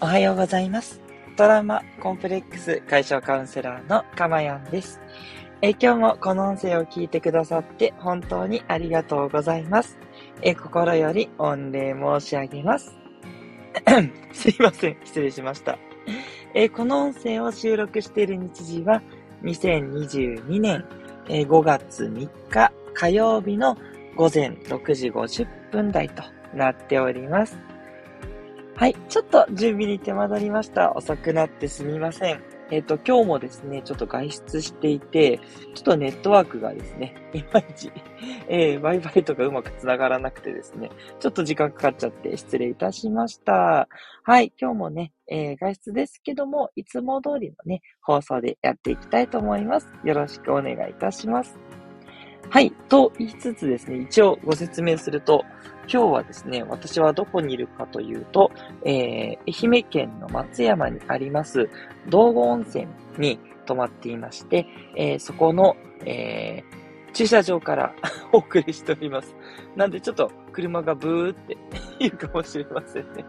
おはようございます。トラウマコンプレックス解消カウンセラーのかまやんです。え今日もこの音声を聞いてくださって本当にありがとうございます。え心より御礼申し上げます。すいません。失礼しました。えこの音声を収録している日時は2022年、え5月3日火曜日の午前6時50分台となっております。はい。ちょっと準備に手間取りました。遅くなってすみません。えっ、と、今日もですね、ちょっと外出していて、ちょっとネットワークがですね、いまいち、えー、Wi-Fi とかうまく繋がらなくてですね、ちょっと時間かかっちゃって失礼いたしました。はい。今日もね、えー、外出ですけども、いつも通りのね、放送でやっていきたいと思います。よろしくお願いいたします。はい。と言いつつですね、一応ご説明すると、今日はですね、私はどこにいるかというと、えー、愛媛県の松山にあります、道後温泉に泊まっていまして、えーそこの、えー駐車場から お送りしております。なんでちょっと車がブーって言うかもしれませんね。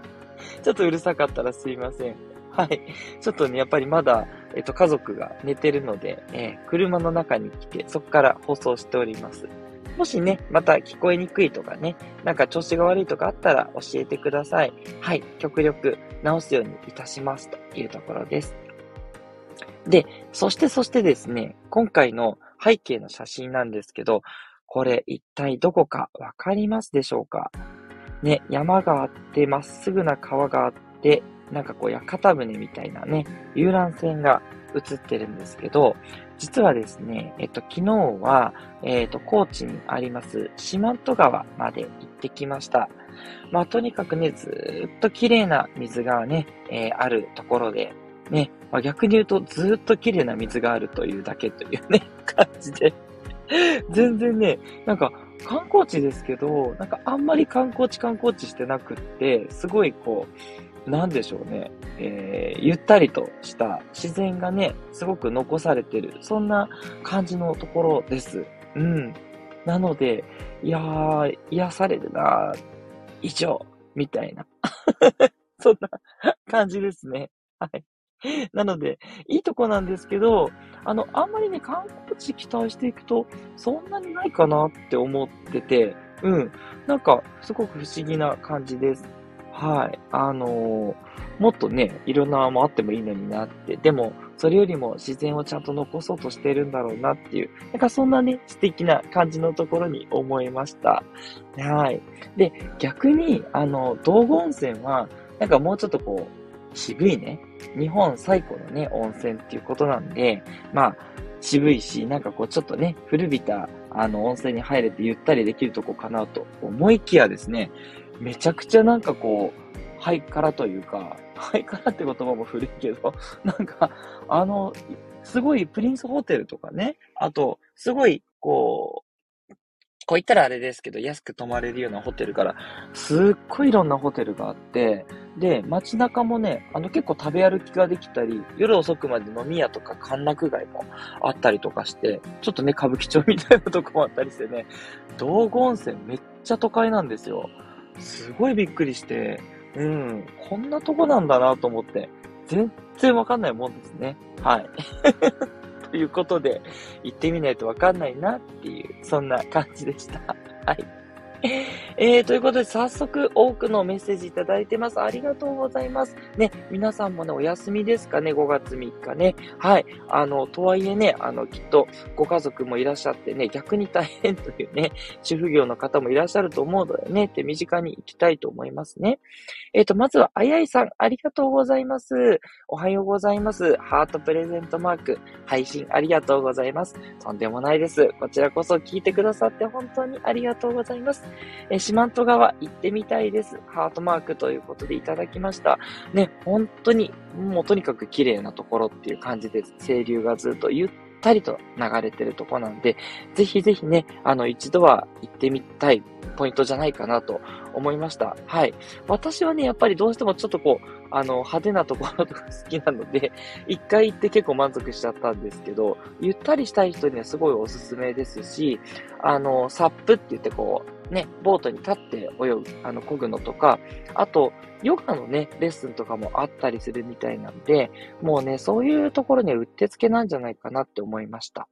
ちょっとうるさかったらすいません。はい。ちょっとね、やっぱりまだ、えっ、と、家族が寝てるので、えー車の中に来て、そこから放送しております。もしね、また聞こえにくいとかね、なんか調子が悪いとかあったら教えてください。はい。極力直すようにいたしますというところです。で、そしてそしてですね、今回の背景の写真なんですけど、これ一体どこかわかりますでしょうか？ね、山があって、まっすぐな川があって、なんかこう屋形船みたいなね、遊覧船が映ってるんですけど、実はですね、えっと、昨日は、えっと、高知にあります、四万十川まで行ってきました。まあ、とにかくね、ずっと綺麗な水がね、えーあるところで、ね、まあ、逆に言うと、ずっと綺麗な水があるというだけというね、感じで、全然ね、なんか、観光地ですけど、なんかあんまり観光地観光地してなくって、すごいこう、なんでしょうね、えーゆったりとした自然がね、すごく残されてる、そんな感じのところです。うん。なので、いやー、癒されるなー以上、みたいな。そんな感じですね。はい。なので、いいとこなんですけど、あの、あんまりね、観光地期待していくと、そんなにないかなって思ってて、うん。なんか、すごく不思議な感じです。はい。あのーもっとね、いろんなもあってもいいのになって、でも、それよりも自然をちゃんと残そうとしてるんだろうなっていう、なんかそんなね、素敵な感じのところに思いました。はい。で、逆に、あの、道後温泉は、なんかもうちょっとこう、渋いね、日本最古のね、温泉っていうことなんで、まあ、渋いし、なんかこう、ちょっとね、古びた、あの、温泉に入れてゆったりできるとこかなと思いきやですね、めちゃくちゃなんかこう、ハイカラというか、ハイカラって言葉も古いけど、なんか、あの、すごいプリンスホテルとかね、あと、すごい、こう、こう言ったらあれですけど、安く泊まれるようなホテルから、すっごいいろんなホテルがあって、で、街中もね、あの結構食べ歩きができたり、夜遅くまで飲み屋とか歓楽街もあったりとかして、ちょっとね、歌舞伎町みたいなとこもあったりしてね、道後温泉めっちゃ都会なんですよ。すごいびっくりして、うん、こんなとこなんだなと思って、全然わかんないもんですね。はい。ということで、行ってみないとわかんないなっていう、そんな感じでした。はい。えー、ということで、早速多くのメッセージいただいてます。ありがとうございます。ね、皆さんもね、お休みですかね、5月3日ね。はい。あの、とはいえね、あの、きっとご家族もいらっしゃってね、逆に大変というね、主婦業の方もいらっしゃると思うのでね、手短に行きたいと思いますね。えっ、と、まずは、あやいさん、ありがとうございます。おはようございます。ハートプレゼントマーク、配信ありがとうございます。とんでもないです。こちらこそ聞いてくださって本当にありがとうございます。え、四万十川行ってみたいです。ハートマークということでいただきました。ね、本当に、もうとにかく綺麗なところっていう感じで。清流がずっとゆったりと流れてるとこなんで、ぜひぜひね、あの、一度は行ってみたいポイントじゃないかなと思いました。はい。私はね、やっぱりどうしてもちょっとこう、あの、派手なところとか好きなので、一回行って結構満足しちゃったんですけど、ゆったりしたい人にはすごいおすすめですし、あの、サップって言ってこう、ね、ボートに立って泳ぐ、あの、漕ぐのとか、あと、ヨガのね、レッスンとかもあったりするみたいなんで、もうね、そういうところにはうってつけなんじゃないかなって思いました。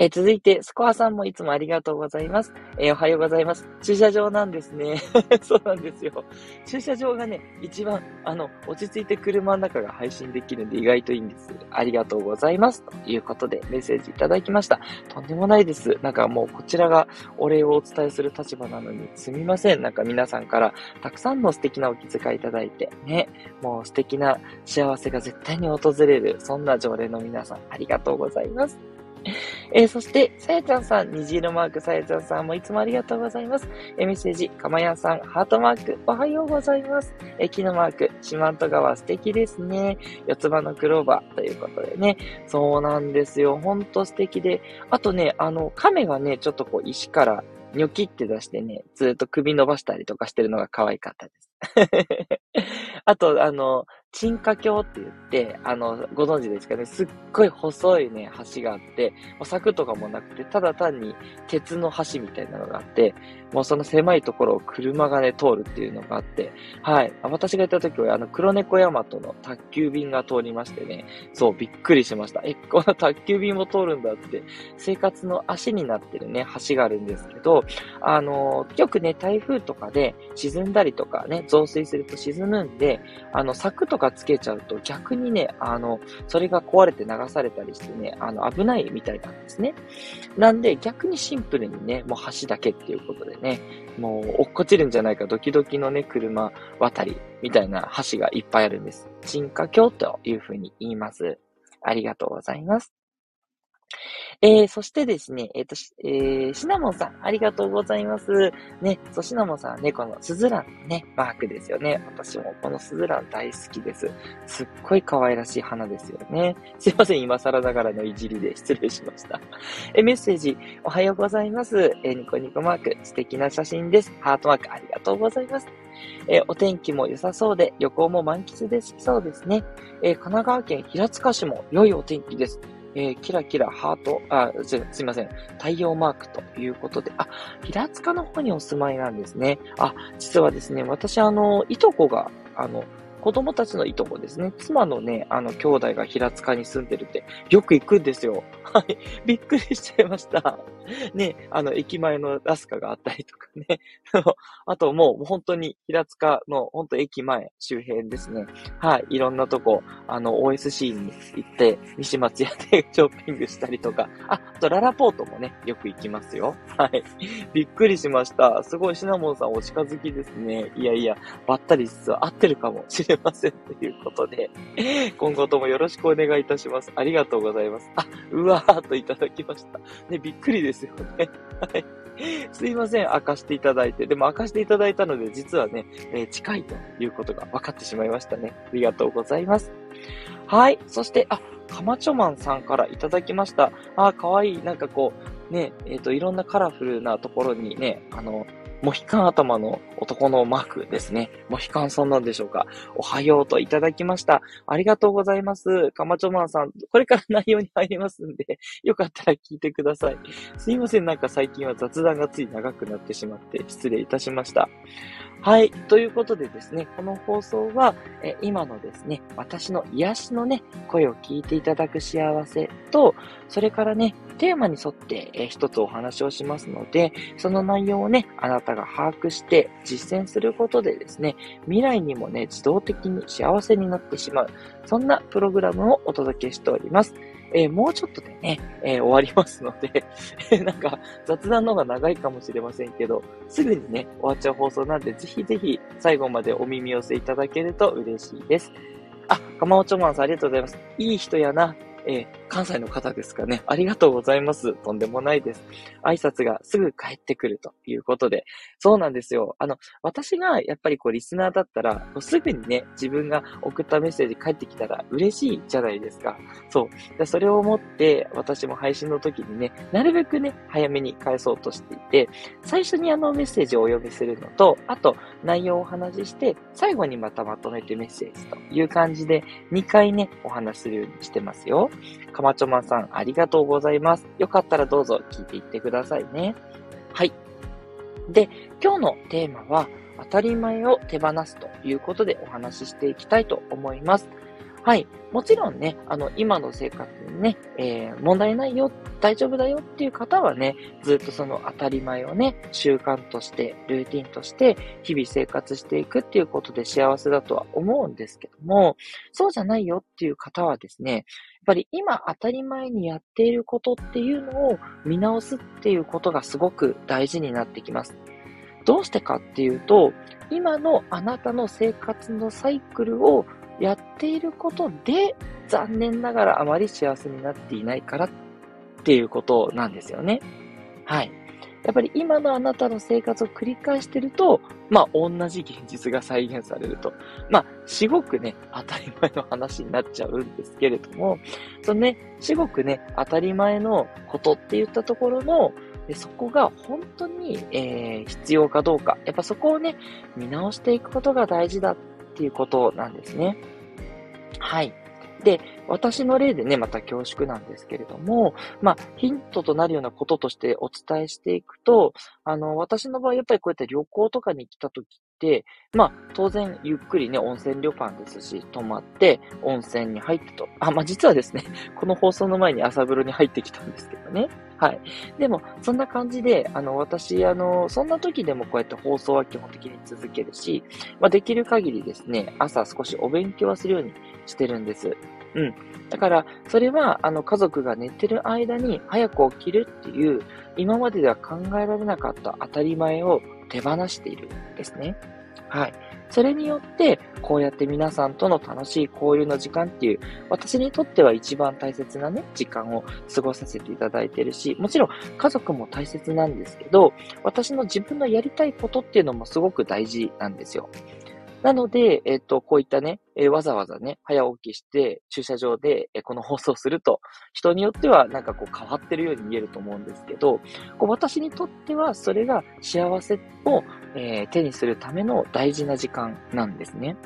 え続いて、スコアさんもいつもありがとうございます。えー、おはようございます。駐車場なんですね。そうなんですよ。駐車場がね、一番、あの、落ち着いて車の中が配信できるんで意外といいんです。ありがとうございます。ということで、メッセージいただきました。とんでもないです。なんかもう、こちらがお礼をお伝えする立場なのに、すみません。なんか皆さんから、たくさんの素敵なお気遣いいただいて、ね、もう素敵な幸せが絶対に訪れる、そんな常連の皆さん、ありがとうございます。えー、そして、さやちゃんさん、虹色マーク、さやちゃんさんもいつもありがとうございます。えー、メッセージ、かまやんさん、ハートマーク、おはようございます。えー、木のマーク、四万十川素敵ですね。四つ葉のクローバーということでね。そうなんですよ。ほんと素敵で。あとね、あの、亀がね、ちょっとこう石からニョキって出してね、ずっと首伸ばしたりとかしてるのが可愛かったです。あと、あの、沈下橋って言って、あの、ご存知ですかね、すっごい細いね、橋があって、もう柵とかもなくて、ただ単に鉄の橋みたいなのがあって、もうその狭いところを車がね、通るっていうのがあって、はい。私が行った時は、あの、黒猫ヤマトの宅急便が通りましてね、そう、びっくりしました。え、この宅急便も通るんだって、生活の足になってるね、橋があるんですけど、あの、よくね、台風とかで沈んだりとかね、増水すると沈むんで、あの、柵とかつけちゃうと逆にね、あの、それが壊れて流されたりしてね、あの、危ないみたいなんですね。なんで、逆にシンプルにね、もう橋だけっていうことでね、もう落っこちるんじゃないかドキドキのね、車渡りみたいな橋がいっぱいあるんです。沈下橋というふうに言います。ありがとうございます。えー、そしてですね、えっ、ー、と、えー、シナモンさん、ありがとうございます。ね、そう、シナモンさんはね、このスズランのね、マークですよね。私もこのスズラン大好きです。すっごい可愛らしい花ですよね。すいません、今更ながらのいじりで失礼しました。えメッセージ、おはようございます。えニコニコマーク、素敵な写真です。ハートマーク、ありがとうございます。えお天気も良さそうで、旅行も満喫できそうですね。え神奈川県平塚市も良いお天気です。えー、キラキラハート、あ、すいません。太陽マークということで、あ、平塚の方にお住まいなんですね。あ、実はですね、私あの、いとこが、あの、子供たちのいとこですね。妻のね、あの、兄弟が平塚に住んでるって、よく行くんですよ。はい。びっくりしちゃいました。ね、あの、駅前のラスカがあったりとかね。あともう本当に平塚の本当駅前周辺ですね。はい。いろんなとこ、あの、OSC に行って、西松屋でショッピングしたりとか、あ、あとララポートもね、よく行きますよ。はい。びっくりしました。すごいシナモンさんお近づきですね。いやいや、ばったり実は合ってるかもしれませんということで、今後ともよろしくお願いいたします。ありがとうございます。あ、うわーっといただきました。ね、びっくりですよね。はい。すいません、明かしていただいて。でも明かしていただいたので、実はね、えー、近いということが分かってしまいましたね。ありがとうございます。はい。そして、あ、かまちょまんさんからいただきました。あ、かわいい。なんかこう、ね、えっ、ー、と、いろんなカラフルなところにね、あの、モヒカン頭の男のマークですね。モヒカンさんなんでしょうか。おはようといただきました。ありがとうございます。かまちょまんさん、これから内容に入りますんで、よかったら聞いてください。すいません、なんか最近は雑談がつい長くなってしまって失礼いたしました。はい。ということでですね、この放送は、え今のですね、私の癒しのね、声を聞いていただく幸せと、それからね、テーマに沿って、え一つお話をしますので、その内容をね、あなたが把握して実践することでですね、未来にもね、自動的に幸せになってしまう、そんなプログラムをお届けしております。えー、もうちょっとでね、えー、終わりますので なんか雑談の方が長いかもしれませんけど、すぐにね、終わっちゃう放送なんで、ぜひぜひ最後までお耳寄せいただけると嬉しいです。あ、かまおちょまんさんありがとうございます。いい人やな。えー、関西の方ですかね。ありがとうございます。とんでもないです。挨拶がすぐ帰ってくるということで。そうなんですよ。あの、私がやっぱりこうリスナーだったら、すぐにね、自分が送ったメッセージ返ってきたら嬉しいじゃないですか。そう。でそれを思って、私も配信の時にね、なるべくね、早めに返そうとしていて、最初にあのメッセージをお読みするのと、あと内容をお話しして、最後にまたまとめてメッセージという感じで、2回ね、お話しするようにしてますよ。かまちょまさん、ありがとうございます。よかったらどうぞ聞いていってくださいね。はい。で、今日のテーマは、当たり前を手放すということでお話ししていきたいと思います。はい。もちろんね、あの、今の生活にね、えー、問題ないよ、大丈夫だよっていう方はね、ずっとその当たり前をね、習慣として、ルーティンとして、日々生活していくっていうことで幸せだとは思うんですけども、そうじゃないよっていう方はですね、ぱり今当たり前にやっていることっていうのを見直すっていうことがすごく大事になってきます。どうしてかっていうと、今のあなたの生活のサイクルをやっていることで、残念ながらあまり幸せになっていないからっていうことなんですよね。はい。やっぱり今のあなたの生活を繰り返してると、まあ同じ現実が再現されると。まあ、すごくね、当たり前の話になっちゃうんですけれども、そのね、すごくね、当たり前のことって言ったところの、でそこが本当に、えー、必要かどうか。やっぱそこをね、見直していくことが大事だっていうことなんですね。はい。で、私の例でね、また恐縮なんですけれども、まあ、ヒントとなるようなこととしてお伝えしていくと、あの、私の場合、やっぱりこうやって旅行とかに来た時っ、まあ、当然、ゆっくりね、温泉旅館ですし、泊まって、温泉に入ってと。あ、まあ、実はですね、この放送の前に朝風呂に入ってきたんですけどね。はい。でも、そんな感じで、あの、私、あの、そんな時でもこうやって放送は基本的に続けるし、まあ、できる限りですね、朝少しお勉強はするようにしてるんです。うん。だから、それは、あの、家族が寝てる間に早く起きるっていう、今まででは考えられなかった当たり前を手放しているんですね。はい。それによって、こうやって皆さんとの楽しい交流の時間っていう、私にとっては一番大切なね、時間を過ごさせていただいてるし、もちろん家族も大切なんですけど、私の自分のやりたいことっていうのもすごく大事なんですよ。なので、えっ、と、こういったね、えー、わざわざね、早起きして、駐車場で、えー、この放送すると、人によってはなんかこう変わってるように見えると思うんですけど、こう私にとってはそれが幸せを、え、手にするための大事な時間なんですね。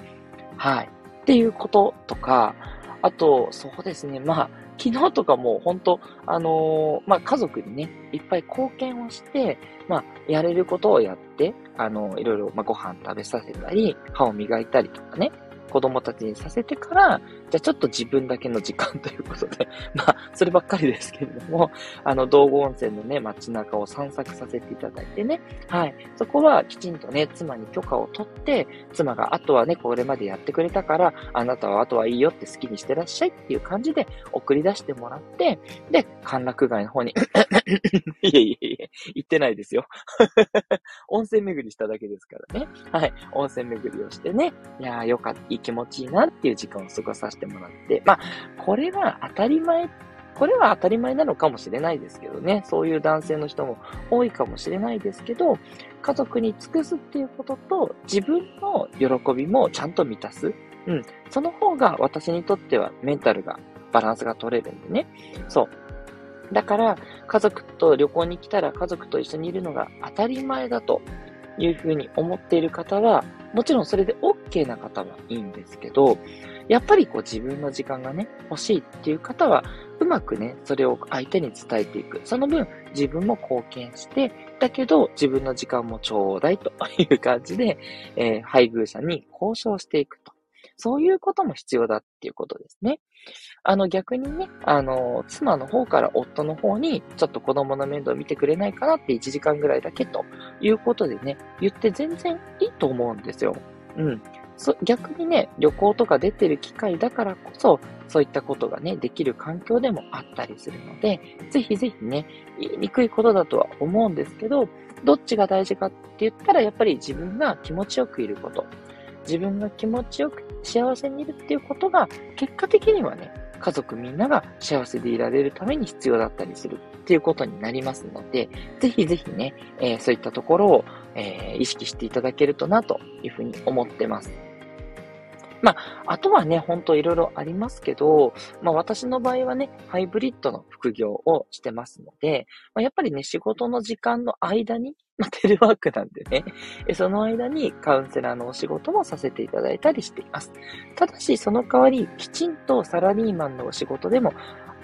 はい。っていうこととか、あと、そうですね、まあ、昨日とかも本当、あのー、まあ、家族にね、いっぱい貢献をして、まあ、やれることをやって、あの、いろいろ、まあ、ご飯食べさせたり、歯を磨いたりとかね、子供たちにさせてから、じゃあちょっと自分だけの時間ということで、まあ、そればっかりですけれども、あの、道後温泉のね、街中を散策させていただいてね、はい。そこはきちんとね、妻に許可を取って、妻があとはね、これまでやってくれたから、あなたはあとはいいよって好きにしてらっしゃいっていう感じで送り出してもらって、で、歓楽街の方に いえいえいえ、行ってないですよ 温泉巡りしただけですからね。はい。温泉巡りをしてね、いやーよかった、いい気持ちいいなっていう時間を過ごさせててもらって、まあ、これは当たり前、これは当たり前なのかもしれないですけどね。そういう男性の人も多いかもしれないですけど、家族に尽くすっていうことと、自分の喜びもちゃんと満たす。うん。その方が私にとってはメンタルが、バランスが取れるんでね。そう。だから、家族と旅行に来たら家族と一緒にいるのが当たり前だというふうに思っている方は、もちろんそれで OK な方はいいんですけど、やっぱりこう自分の時間がね、欲しいっていう方は、うまくね、それを相手に伝えていく。その分、自分も貢献して、だけど自分の時間もちょうだいという感じで、えー、配偶者に交渉していくと。そういうことも必要だっていうことですね。あの逆にね、あの、妻の方から夫の方に、ちょっと子供の面倒見てくれないかなって1時間ぐらいだけということでね、言って全然いいと思うんですよ。うん。そ逆にね、旅行とか出てる機会だからこそ、そういったことがね、できる環境でもあったりするので、ぜひぜひね、言いにくいことだとは思うんですけど、どっちが大事かって言ったら、やっぱり自分が気持ちよくいること。自分が気持ちよく幸せにいるっていうことが、結果的にはね、家族みんなが幸せでいられるために必要だったりするっていうことになりますので、ぜひぜひね、えー、そういったところを、えー、意識していただけるとなというふうに思ってます。まあ、あとはね、ほんといろいろありますけど、まあ私の場合はね、ハイブリッドの副業をしてますので、まあ、やっぱりね、仕事の時間の間に、まあテレワークなんでね、その間にカウンセラーのお仕事もさせていただいたりしています。ただし、その代わり、きちんとサラリーマンのお仕事でも、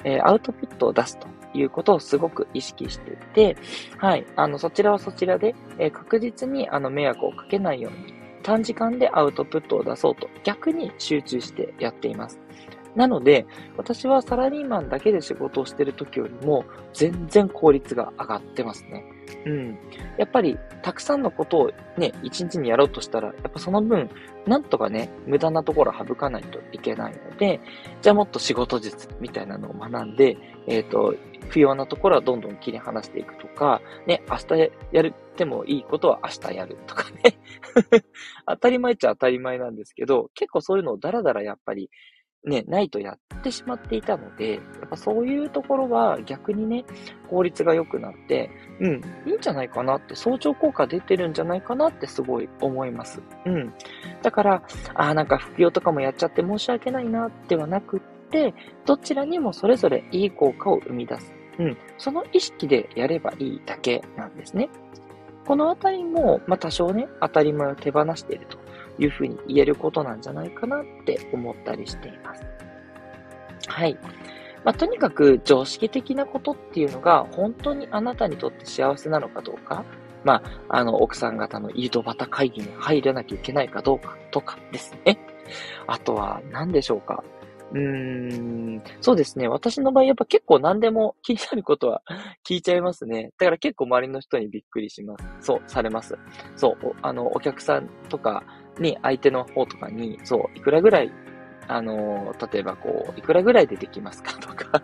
えー、アウトプットを出すということをすごく意識していて、はい、あの、そちらはそちらで、えー、確実にあの、迷惑をかけないように、短時間でアウトプットを出そうと、逆に集中してやっています。なので、私はサラリーマンだけで仕事をしてる時よりも、全然効率が上がってますね。うん。やっぱり、たくさんのことをね、一日にやろうとしたら、やっぱその分、なんとかね、無駄なところを省かないといけないので、じゃあもっと仕事術みたいなのを学んで、えっ、ー、と、不要なところはどんどん切り離していくとか、ね、明日やるってもいいことは明日やるとかね。当たり前っちゃ当たり前なんですけど、結構そういうのをダラダラやっぱりね、ないとやってしまっていたので、やっぱそういうところは逆にね、効率が良くなって、うん、いいんじゃないかなって、相乗効果出てるんじゃないかなってすごい思います。うん。だから、ああ、なんか副業とかもやっちゃって申し訳ないなってはなくって、どちらにもそれぞれいい効果を生み出す。うん。その意識でやればいいだけなんですね。このあたりも、まあ多少ね、当たり前を手放していると。いうふうに言えることなんじゃないかなって思ったりしています。はい。まあ、とにかく常識的なことっていうのが本当にあなたにとって幸せなのかどうか、まあ、あの、奥さん方の井戸端会議に入らなきゃいけないかどうかとかですね。あとは何でしょうか。うーん、そうですね。私の場合、やっぱ結構何でも気になることは 聞いちゃいますね。だから結構周りの人にびっくりします。そう、されます。そう、あの、お客さんとか、に、相手の方とかに、そう、いくらぐらい、あの、例えばこう、いくらぐらいでできますかとか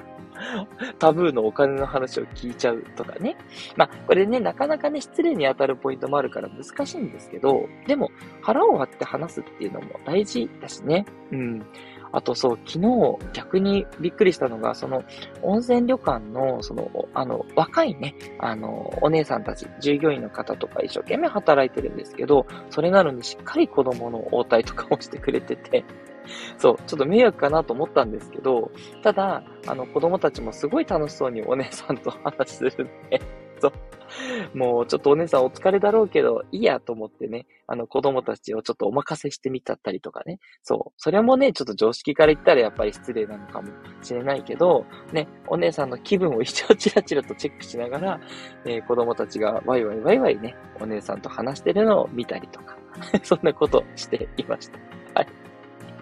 タブーのお金の話を聞いちゃうとかね。まあ、これね、なかなかね、失礼に当たるポイントもあるから難しいんですけど、でも、腹を割って話すっていうのも大事だしね。うん。あとそう、昨日逆にびっくりしたのが、その温泉旅館の、その、あの、若いね、あの、お姉さんたち、従業員の方とか一生懸命働いてるんですけど、それなのにしっかり子供の応対とかをしてくれてて、そう、ちょっと迷惑かなと思ったんですけど、ただ、あの、子供たちもすごい楽しそうにお姉さんと話するんで、そう。もうちょっとお姉さんお疲れだろうけど、いいやと思ってね、あの子供たちをちょっとお任せしてみちゃったりとかね。そう。それもね、ちょっと常識から言ったらやっぱり失礼なのかもしれないけど、ね、お姉さんの気分を一応チラチラとチェックしながら、えー、子供たちがワイワイワイワイね、お姉さんと話してるのを見たりとか、そんなことしていました。はい。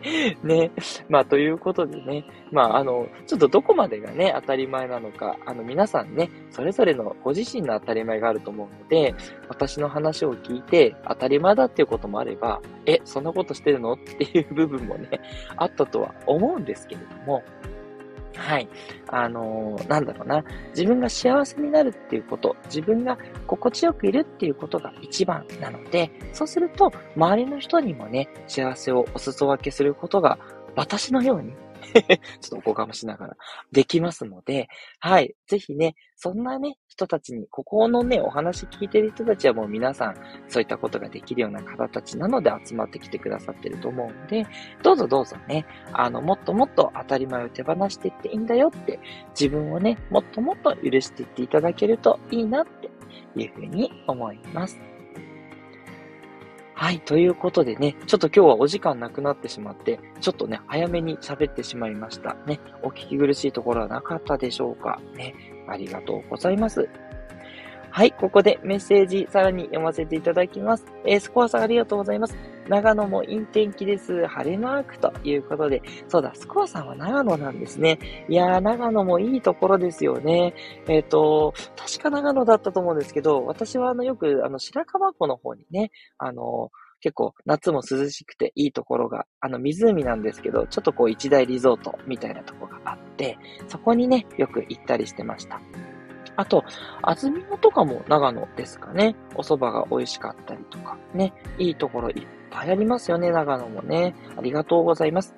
ね。まあ、ということでね。まあ、あの、ちょっとどこまでがね、当たり前なのか、あの、皆さんね、それぞれのご自身の当たり前があると思うので、私の話を聞いて、当たり前だっていうこともあれば、え、そんなことしてるの？っていう部分もね、あったとは思うんですけれども、はい。あのー、なんだろうな。自分が幸せになるっていうこと、自分が心地よくいるっていうことが一番なので、そうすると、周りの人にもね、幸せをお裾分けすることが、私のように ちょっとおこがましながら、できますので、はい。ぜひね、そんなね、人たちに、ここのね、お話聞いてる人たちはもう皆さん、そういったことができるような方たちなので集まってきてくださってると思うので、どうぞどうぞね、あの、もっともっと当たり前を手放していっていいんだよって、自分をね、もっともっと許していっていただけるといいなっていうふうに思います。はい。ということでね、ちょっと今日はお時間なくなってしまって、ちょっとね、早めに喋ってしまいました。ね、お聞き苦しいところはなかったでしょうか。ね、ありがとうございます。はい、ここでメッセージさらに読ませていただきます。えー、スコアさんありがとうございます。長野も陰天気です。晴れマークということで。そうだ、スコアさんは長野なんですね。いやー、長野もいいところですよね。えっ、ー、と、確か長野だったと思うんですけど、私はあの、よくあの、白川湖の方にね、あの、結構夏も涼しくていいところが、あの湖なんですけど、ちょっとこう一大リゾートみたいなとこがあって、そこにね、よく行ったりしてました。あと、安曇野とかも長野ですかね。お蕎麦が美味しかったりとか、ね。いいところいっぱいありますよね、長野もね。ありがとうございます。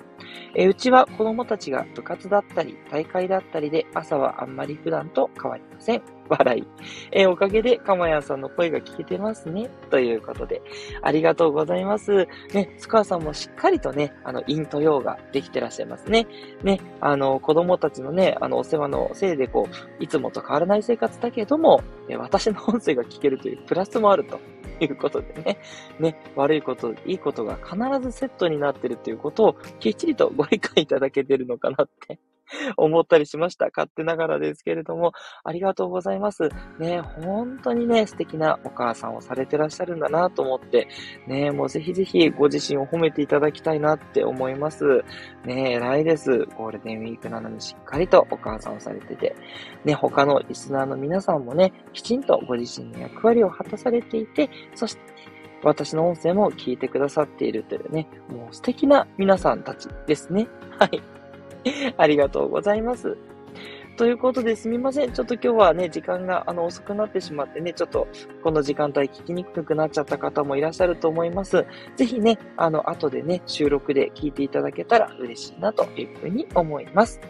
えうちは子供たちが部活だったり、大会だったりで、朝はあんまり普段と変わりません。笑い。えおかげで、かまやんさんの声が聞けてますね。ということで、ありがとうございます。ね、スカーさんもしっかりとね、あの、イントヨーができてらっしゃいますね。ね、あの、子供たちのね、あの、お世話のせいで、こう、いつもと変わらない生活だけども、え私の音声が聞けるというプラスもあると。いうことでね、ね、悪いこと、いいことが必ずセットになってるっていうことをきっちりとご理解いただけてるのかなって 思ったりしました。勝手ながらですけれども、ありがとうございます。ね、本当にね、素敵なお母さんをされてらっしゃるんだなと思って、ね、もうぜひぜひご自身を褒めていただきたいなって思います。ね、偉いです。ゴールデンウィークなのにしっかりとお母さんをされてて、ね、他のリスナーの皆さんもね、きちんとご自身の役割を果たされていて、そして私の音声も聞いてくださっているというね、もう素敵な皆さんたちですね。はい。ありがとうございます。ということですみません。ちょっと今日はね、時間があの遅くなってしまってね、ちょっとこの時間帯聞きにくくなっちゃった方もいらっしゃると思います。ぜひね、あの、後でね、収録で聞いていただけたら嬉しいなというふうに思います。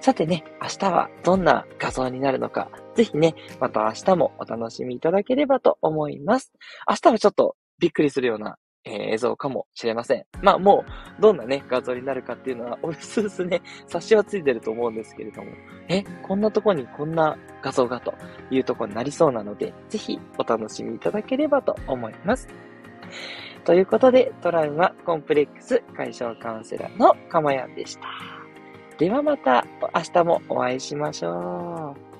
さてね、明日はどんな画像になるのか、ぜひね、また明日もお楽しみいただければと思います。明日はちょっとびっくりするようなえ、映像かもしれません。まあもう、どんなね、画像になるかっていうのは、おすすね、冊子はついてると思うんですけれども、え、こんなとこにこんな画像がというとこになりそうなので、ぜひお楽しみいただければと思います。ということで、トラウマコンプレックス解消カウンセラーのかまやんでした。ではまた明日もお会いしましょう。